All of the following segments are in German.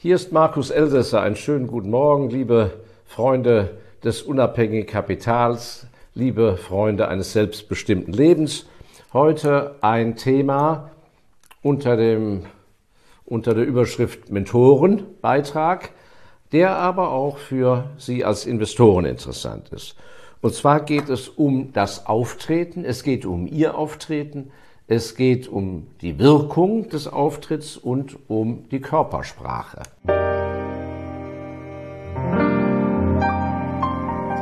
Hier ist Markus Elsässer. Einen schönen guten Morgen, liebe Freunde des unabhängigen Kapitals, liebe Freunde eines selbstbestimmten Lebens. Heute ein Thema unter, dem, unter der Überschrift Mentorenbeitrag, der aber auch für Sie als Investoren interessant ist. Und zwar geht es um das Auftreten, es geht um Ihr Auftreten, es geht um die Wirkung des Auftritts und um die Körpersprache.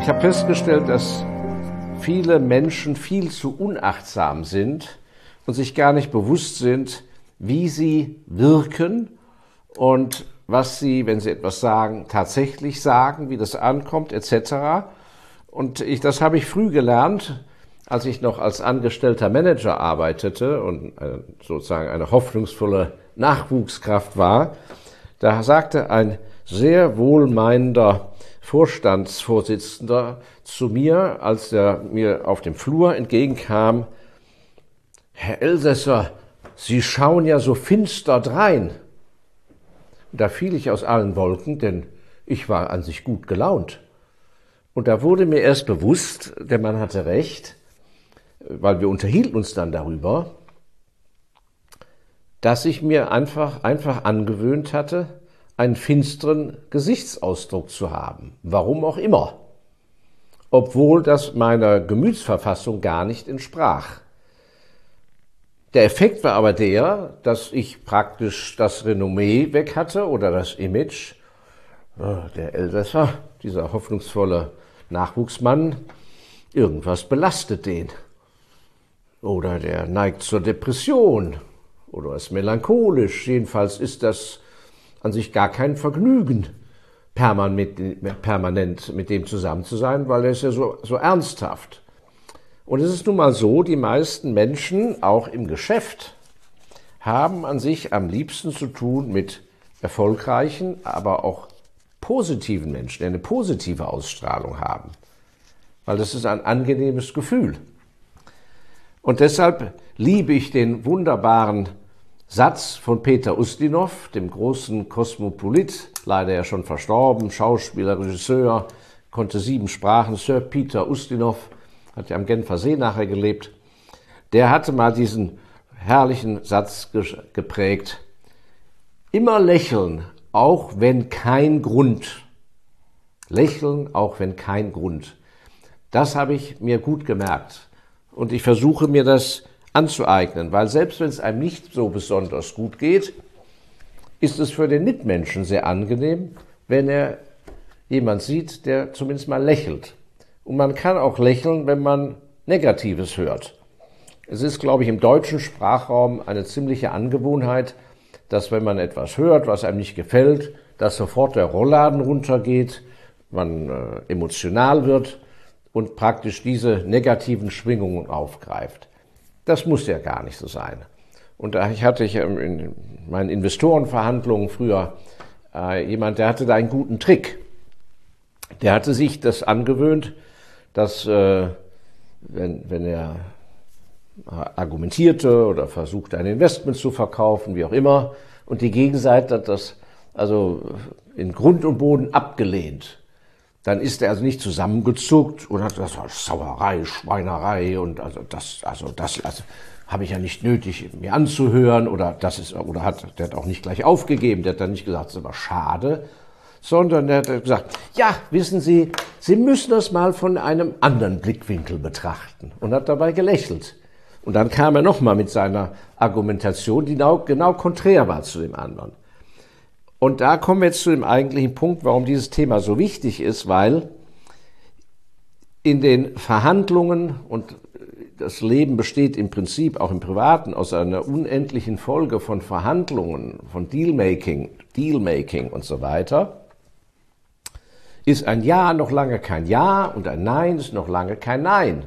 Ich habe festgestellt, dass viele Menschen viel zu unachtsam sind und sich gar nicht bewusst sind, wie sie wirken und was sie, wenn sie etwas sagen, tatsächlich sagen, wie das ankommt, etc. Und ich, das habe ich früh gelernt, als ich noch als angestellter Manager arbeitete und äh, sozusagen eine hoffnungsvolle Nachwuchskraft war, da sagte ein sehr wohlmeinender Vorstandsvorsitzender zu mir, als er mir auf dem Flur entgegenkam, Herr Elsässer, Sie schauen ja so finster drein. Da fiel ich aus allen Wolken, denn ich war an sich gut gelaunt. Und da wurde mir erst bewusst, der Mann hatte recht, weil wir unterhielten uns dann darüber, dass ich mir einfach, einfach angewöhnt hatte, einen finsteren Gesichtsausdruck zu haben. Warum auch immer. Obwohl das meiner Gemütsverfassung gar nicht entsprach. Der Effekt war aber der, dass ich praktisch das Renommee weg hatte oder das Image. Ah, der Elsässer, dieser hoffnungsvolle Nachwuchsmann, irgendwas belastet den. Oder der neigt zur Depression oder ist melancholisch. Jedenfalls ist das an sich gar kein Vergnügen, permanent mit dem zusammen zu sein, weil er ist ja so, so ernsthaft. Und es ist nun mal so, die meisten Menschen, auch im Geschäft, haben an sich am liebsten zu tun mit erfolgreichen, aber auch positiven Menschen, die eine positive Ausstrahlung haben. Weil das ist ein angenehmes Gefühl. Und deshalb liebe ich den wunderbaren Satz von Peter Ustinov, dem großen Kosmopolit, leider ja schon verstorben, Schauspieler, Regisseur, konnte sieben Sprachen, Sir Peter Ustinov, hat ja am Genfer See nachher gelebt, der hatte mal diesen herrlichen Satz geprägt, immer lächeln, auch wenn kein Grund. Lächeln, auch wenn kein Grund. Das habe ich mir gut gemerkt. Und ich versuche mir das anzueignen, weil selbst wenn es einem nicht so besonders gut geht, ist es für den Mitmenschen sehr angenehm, wenn er jemand sieht, der zumindest mal lächelt. Und man kann auch lächeln, wenn man Negatives hört. Es ist, glaube ich, im deutschen Sprachraum eine ziemliche Angewohnheit, dass wenn man etwas hört, was einem nicht gefällt, dass sofort der Rollladen runtergeht, man äh, emotional wird und praktisch diese negativen Schwingungen aufgreift. Das muss ja gar nicht so sein. Und da hatte ich in meinen Investorenverhandlungen früher äh, jemand, der hatte da einen guten Trick. Der hatte sich das angewöhnt, dass äh, wenn, wenn er argumentierte oder versuchte, ein Investment zu verkaufen, wie auch immer, und die Gegenseite hat das also in Grund und Boden abgelehnt dann ist er also nicht zusammengezuckt und hat gesagt, Sauerei, Schweinerei und also das, also das also habe ich ja nicht nötig, mir anzuhören oder das ist, oder hat, der hat auch nicht gleich aufgegeben, der hat dann nicht gesagt, es ist aber schade, sondern der hat gesagt, ja, wissen Sie, Sie müssen das mal von einem anderen Blickwinkel betrachten und hat dabei gelächelt. Und dann kam er nochmal mit seiner Argumentation, die genau, genau konträr war zu dem anderen. Und da kommen wir jetzt zu dem eigentlichen Punkt, warum dieses Thema so wichtig ist, weil in den Verhandlungen und das Leben besteht im Prinzip auch im Privaten aus einer unendlichen Folge von Verhandlungen, von Dealmaking, Dealmaking und so weiter, ist ein Ja noch lange kein Ja und ein Nein ist noch lange kein Nein.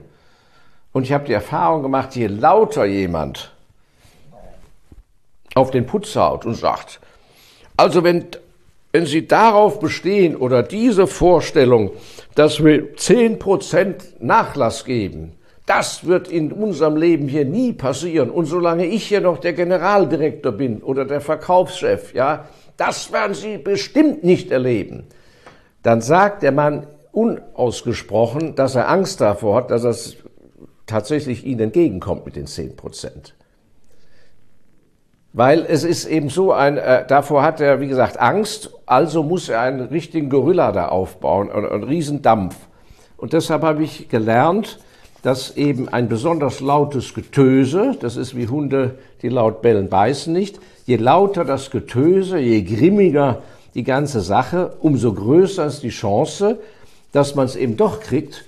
Und ich habe die Erfahrung gemacht, je lauter jemand auf den Putz haut und sagt, also wenn, wenn Sie darauf bestehen oder diese Vorstellung, dass wir zehn Prozent Nachlass geben, das wird in unserem Leben hier nie passieren. Und solange ich hier noch der Generaldirektor bin oder der Verkaufschef, ja, das werden Sie bestimmt nicht erleben. Dann sagt der Mann unausgesprochen, dass er Angst davor hat, dass es tatsächlich Ihnen entgegenkommt mit den 10 Prozent. Weil es ist eben so ein, äh, davor hat er, wie gesagt, Angst, also muss er einen richtigen Gorilla da aufbauen, einen, einen Riesendampf. Und deshalb habe ich gelernt, dass eben ein besonders lautes Getöse, das ist wie Hunde, die laut bellen, beißen nicht, je lauter das Getöse, je grimmiger die ganze Sache, umso größer ist die Chance, dass man es eben doch kriegt,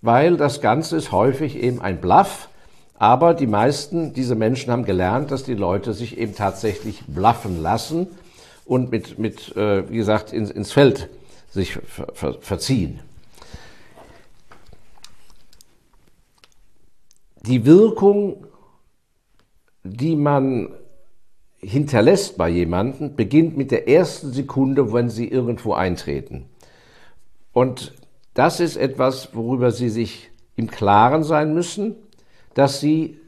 weil das Ganze ist häufig eben ein Bluff, aber die meisten dieser Menschen haben gelernt, dass die Leute sich eben tatsächlich bluffen lassen und mit, mit äh, wie gesagt, ins, ins Feld sich ver, ver, verziehen. Die Wirkung, die man hinterlässt bei jemandem, beginnt mit der ersten Sekunde, wenn sie irgendwo eintreten. Und das ist etwas, worüber Sie sich im Klaren sein müssen dass sie,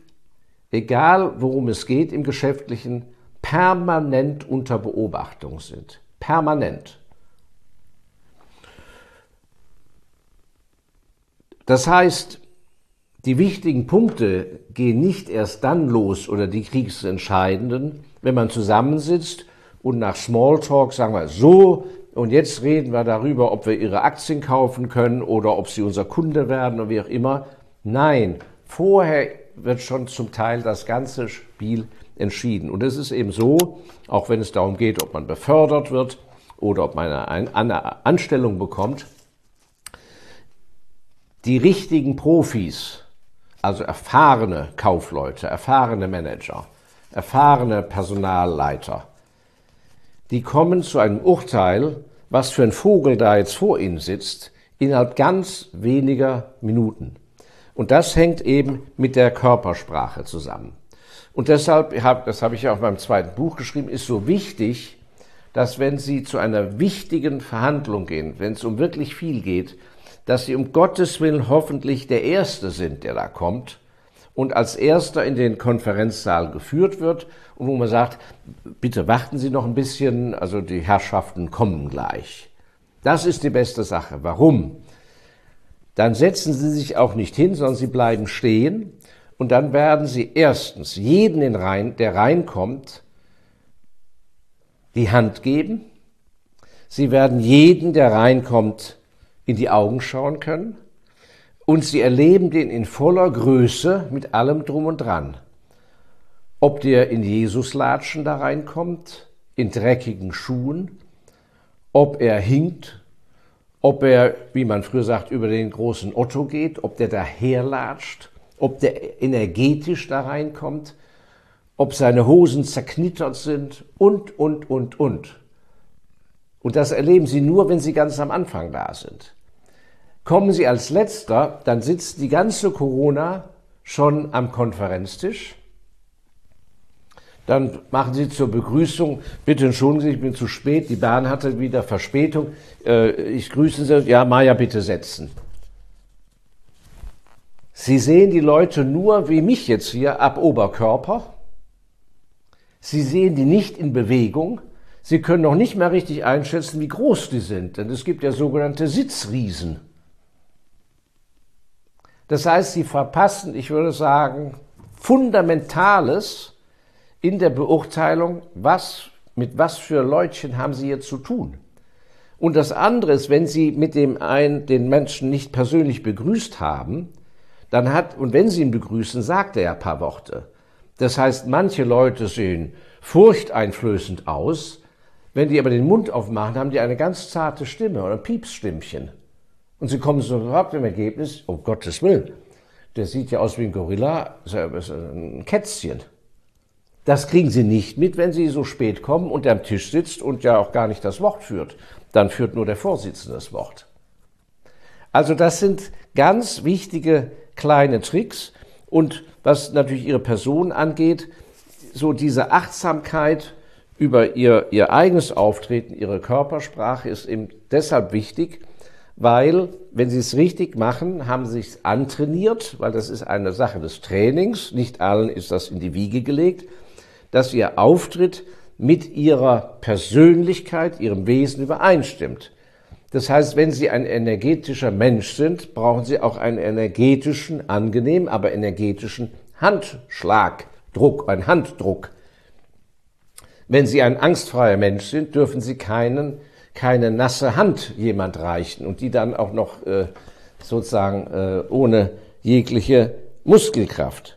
egal worum es geht im Geschäftlichen, permanent unter Beobachtung sind. Permanent. Das heißt, die wichtigen Punkte gehen nicht erst dann los oder die kriegsentscheidenden, wenn man zusammensitzt und nach Smalltalk sagen wir so, und jetzt reden wir darüber, ob wir ihre Aktien kaufen können oder ob sie unser Kunde werden oder wie auch immer. Nein, Vorher wird schon zum Teil das ganze Spiel entschieden. Und es ist eben so, auch wenn es darum geht, ob man befördert wird oder ob man eine Anstellung bekommt, die richtigen Profis, also erfahrene Kaufleute, erfahrene Manager, erfahrene Personalleiter, die kommen zu einem Urteil, was für ein Vogel da jetzt vor ihnen sitzt, innerhalb ganz weniger Minuten. Und das hängt eben mit der Körpersprache zusammen. Und deshalb, das habe ich ja auch in meinem zweiten Buch geschrieben, ist so wichtig, dass wenn Sie zu einer wichtigen Verhandlung gehen, wenn es um wirklich viel geht, dass Sie um Gottes Willen hoffentlich der Erste sind, der da kommt und als Erster in den Konferenzsaal geführt wird und wo man sagt, bitte warten Sie noch ein bisschen, also die Herrschaften kommen gleich. Das ist die beste Sache. Warum? Dann setzen Sie sich auch nicht hin, sondern Sie bleiben stehen und dann werden Sie erstens jeden, in rein, der reinkommt, die Hand geben. Sie werden jeden, der reinkommt, in die Augen schauen können. Und Sie erleben den in voller Größe mit allem drum und dran. Ob der in Jesuslatschen da reinkommt, in dreckigen Schuhen, ob er hinkt ob er, wie man früher sagt, über den großen Otto geht, ob der daherlatscht, ob der energetisch da reinkommt, ob seine Hosen zerknittert sind und, und, und, und. Und das erleben Sie nur, wenn Sie ganz am Anfang da sind. Kommen Sie als letzter, dann sitzt die ganze Corona schon am Konferenztisch dann machen Sie zur Begrüßung, bitte entschuldigen Sie, ich bin zu spät, die Bahn hatte wieder Verspätung. Äh, ich grüße Sie, ja, Maja, bitte setzen. Sie sehen die Leute nur, wie mich jetzt hier, ab Oberkörper. Sie sehen die nicht in Bewegung. Sie können noch nicht mehr richtig einschätzen, wie groß die sind, denn es gibt ja sogenannte Sitzriesen. Das heißt, Sie verpassen, ich würde sagen, Fundamentales, in der Beurteilung, was, mit was für Leutchen haben Sie jetzt zu tun. Und das andere ist, wenn Sie mit dem einen den Menschen nicht persönlich begrüßt haben, dann hat, und wenn Sie ihn begrüßen, sagt er ja ein paar Worte. Das heißt, manche Leute sehen furchteinflößend aus, wenn die aber den Mund aufmachen, haben die eine ganz zarte Stimme oder Piepsstimmchen. Und sie kommen sofort im Ergebnis, um Gottes Willen, der sieht ja aus wie ein Gorilla, ist ein Kätzchen. Das kriegen Sie nicht mit, wenn Sie so spät kommen und am Tisch sitzt und ja auch gar nicht das Wort führt. Dann führt nur der Vorsitzende das Wort. Also das sind ganz wichtige kleine Tricks und was natürlich Ihre Person angeht, so diese Achtsamkeit über ihr, ihr eigenes Auftreten, ihre Körpersprache ist eben deshalb wichtig, weil wenn Sie es richtig machen, haben Sie es antrainiert, weil das ist eine Sache des Trainings, nicht allen ist das in die Wiege gelegt, dass ihr Auftritt mit ihrer Persönlichkeit, ihrem Wesen übereinstimmt. Das heißt, wenn Sie ein energetischer Mensch sind, brauchen Sie auch einen energetischen, angenehmen, aber energetischen Handschlagdruck, einen Handdruck. Wenn Sie ein angstfreier Mensch sind, dürfen Sie keinen, keine nasse Hand jemand reichen und die dann auch noch äh, sozusagen äh, ohne jegliche Muskelkraft.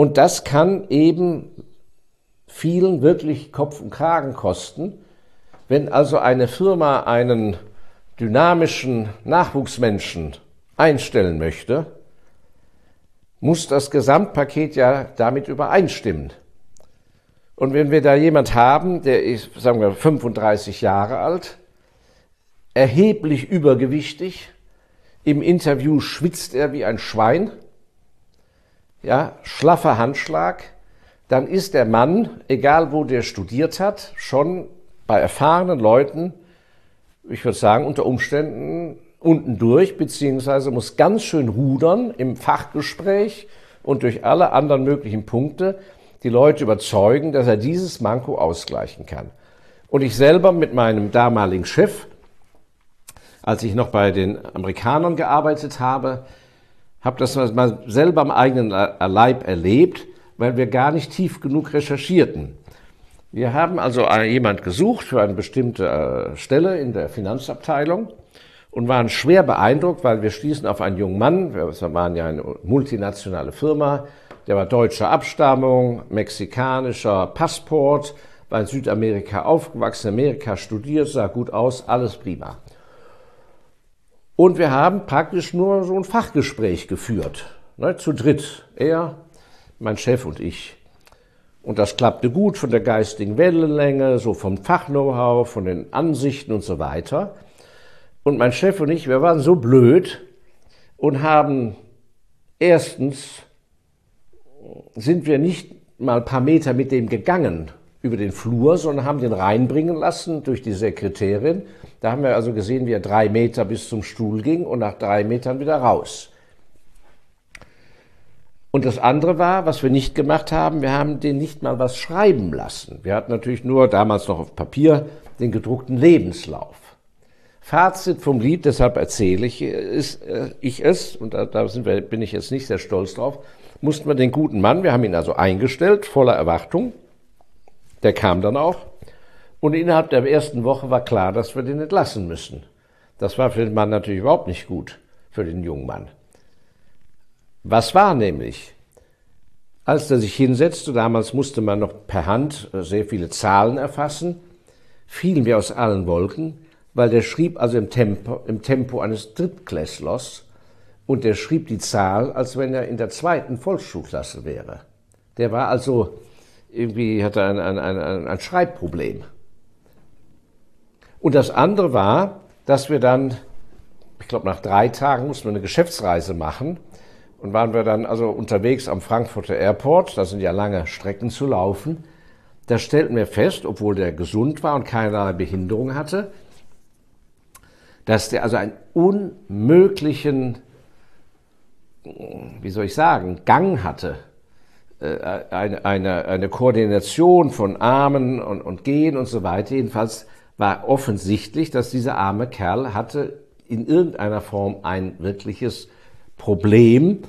Und das kann eben vielen wirklich Kopf und Kragen kosten. Wenn also eine Firma einen dynamischen Nachwuchsmenschen einstellen möchte, muss das Gesamtpaket ja damit übereinstimmen. Und wenn wir da jemand haben, der ist, sagen wir, 35 Jahre alt, erheblich übergewichtig, im Interview schwitzt er wie ein Schwein, ja, schlaffer Handschlag, dann ist der Mann, egal wo der studiert hat, schon bei erfahrenen Leuten, ich würde sagen, unter Umständen unten durch, beziehungsweise muss ganz schön rudern im Fachgespräch und durch alle anderen möglichen Punkte, die Leute überzeugen, dass er dieses Manko ausgleichen kann. Und ich selber mit meinem damaligen Chef, als ich noch bei den Amerikanern gearbeitet habe, habe das mal selber am eigenen Leib erlebt, weil wir gar nicht tief genug recherchierten. Wir haben also jemand gesucht für eine bestimmte äh, Stelle in der Finanzabteilung und waren schwer beeindruckt, weil wir stießen auf einen jungen Mann, wir waren ja eine multinationale Firma, der war deutscher Abstammung, mexikanischer Passport, war in Südamerika aufgewachsen, Amerika studiert, sah gut aus, alles prima. Und wir haben praktisch nur so ein Fachgespräch geführt, ne, zu dritt. Er, mein Chef und ich. Und das klappte gut von der geistigen Wellenlänge, so vom Fachknow-how, von den Ansichten und so weiter. Und mein Chef und ich, wir waren so blöd und haben erstens sind wir nicht mal ein paar Meter mit dem gegangen über den Flur, sondern haben den reinbringen lassen durch die Sekretärin. Da haben wir also gesehen, wie er drei Meter bis zum Stuhl ging und nach drei Metern wieder raus. Und das andere war, was wir nicht gemacht haben, wir haben den nicht mal was schreiben lassen. Wir hatten natürlich nur damals noch auf Papier den gedruckten Lebenslauf. Fazit vom Lied, deshalb erzähle ich, ist, äh, ich es, und da, da wir, bin ich jetzt nicht sehr stolz drauf, mussten wir den guten Mann, wir haben ihn also eingestellt, voller Erwartung, der kam dann auch, und innerhalb der ersten Woche war klar, dass wir den entlassen müssen. Das war für den Mann natürlich überhaupt nicht gut, für den jungen Mann. Was war nämlich? Als er sich hinsetzte, damals musste man noch per Hand sehr viele Zahlen erfassen, fielen wir aus allen Wolken, weil der schrieb also im Tempo, im Tempo eines Drittklässlers und der schrieb die Zahl, als wenn er in der zweiten Volksschulklasse wäre. Der war also irgendwie, hatte ein, ein, ein, ein Schreibproblem. Und das andere war, dass wir dann, ich glaube nach drei Tagen mussten wir eine Geschäftsreise machen und waren wir dann also unterwegs am Frankfurter Airport, da sind ja lange Strecken zu laufen. Da stellten wir fest, obwohl der gesund war und keinerlei Behinderung hatte, dass der also einen unmöglichen, wie soll ich sagen, Gang hatte. Äh, eine, eine, eine Koordination von Armen und, und Gehen und so weiter. Jedenfalls war offensichtlich, dass dieser arme Kerl hatte in irgendeiner Form ein wirkliches Problem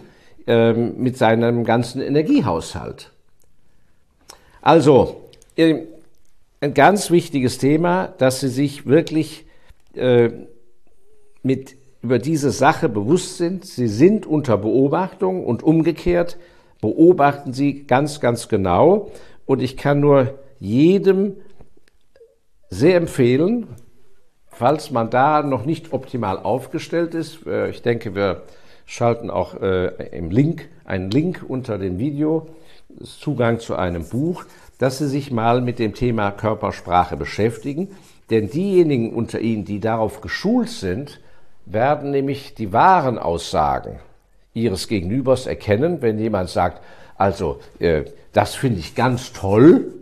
ähm, mit seinem ganzen Energiehaushalt. Also, äh, ein ganz wichtiges Thema, dass Sie sich wirklich äh, mit über diese Sache bewusst sind. Sie sind unter Beobachtung und umgekehrt beobachten Sie ganz, ganz genau. Und ich kann nur jedem sehr empfehlen, falls man da noch nicht optimal aufgestellt ist. Äh, ich denke, wir schalten auch äh, im Link, einen Link unter dem Video, Zugang zu einem Buch, dass Sie sich mal mit dem Thema Körpersprache beschäftigen. Denn diejenigen unter Ihnen, die darauf geschult sind, werden nämlich die wahren Aussagen Ihres Gegenübers erkennen, wenn jemand sagt, also äh, das finde ich ganz toll,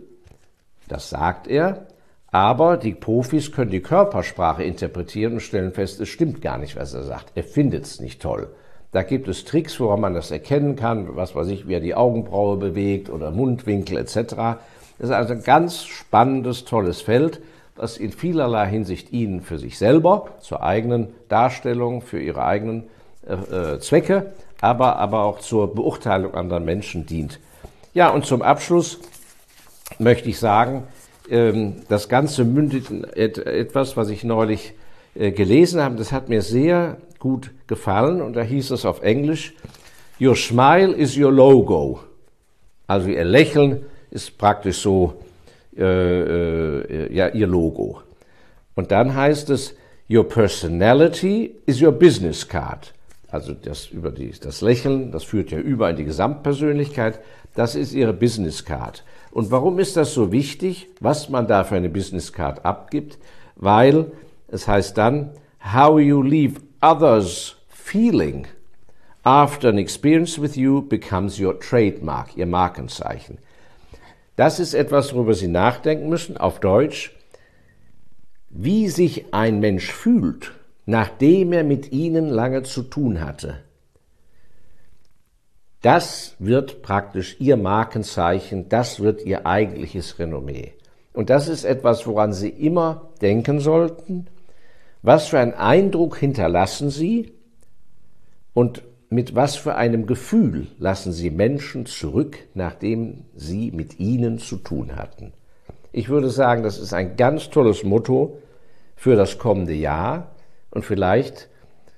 das sagt er, aber die Profis können die Körpersprache interpretieren und stellen fest, es stimmt gar nicht, was er sagt. Er findet es nicht toll. Da gibt es Tricks, woran man das erkennen kann, was weiß ich, wie er die Augenbraue bewegt oder Mundwinkel etc. Das ist also ein ganz spannendes, tolles Feld, das in vielerlei Hinsicht Ihnen für sich selber, zur eigenen Darstellung, für Ihre eigenen äh, äh, Zwecke, aber, aber auch zur Beurteilung anderer Menschen dient. Ja, und zum Abschluss möchte ich sagen, ähm, das Ganze mündet in etwas, was ich neulich äh, gelesen habe. Das hat mir sehr gut gefallen und da hieß es auf Englisch, Your smile is your logo. Also Ihr Lächeln ist praktisch so äh, äh, ja, Ihr Logo. Und dann heißt es, Your personality is your business card. Also das, über die, das Lächeln, das führt ja über in die Gesamtpersönlichkeit, das ist Ihre Business Card. Und warum ist das so wichtig, was man da für eine Business Card abgibt? Weil es heißt dann, how you leave others feeling after an experience with you becomes your trademark, Ihr Markenzeichen. Das ist etwas, worüber Sie nachdenken müssen, auf Deutsch. Wie sich ein Mensch fühlt, nachdem er mit Ihnen lange zu tun hatte, das wird praktisch Ihr Markenzeichen, das wird Ihr eigentliches Renommee. Und das ist etwas, woran Sie immer denken sollten. Was für einen Eindruck hinterlassen Sie und mit was für einem Gefühl lassen Sie Menschen zurück, nachdem sie mit Ihnen zu tun hatten? Ich würde sagen, das ist ein ganz tolles Motto für das kommende Jahr und vielleicht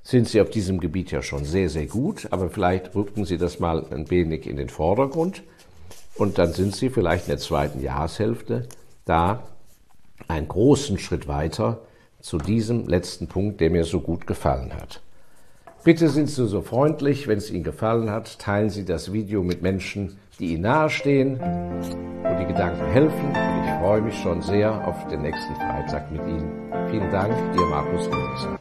sind Sie auf diesem Gebiet ja schon sehr, sehr gut, aber vielleicht rücken Sie das mal ein wenig in den Vordergrund und dann sind Sie vielleicht in der zweiten Jahreshälfte da einen großen Schritt weiter zu diesem letzten Punkt, der mir so gut gefallen hat. Bitte sind Sie so freundlich, wenn es Ihnen gefallen hat, teilen Sie das Video mit Menschen, die Ihnen nahestehen, wo die Gedanken helfen. Und ich freue mich schon sehr auf den nächsten Freitag mit Ihnen. Vielen Dank, Ihr Markus Gläser.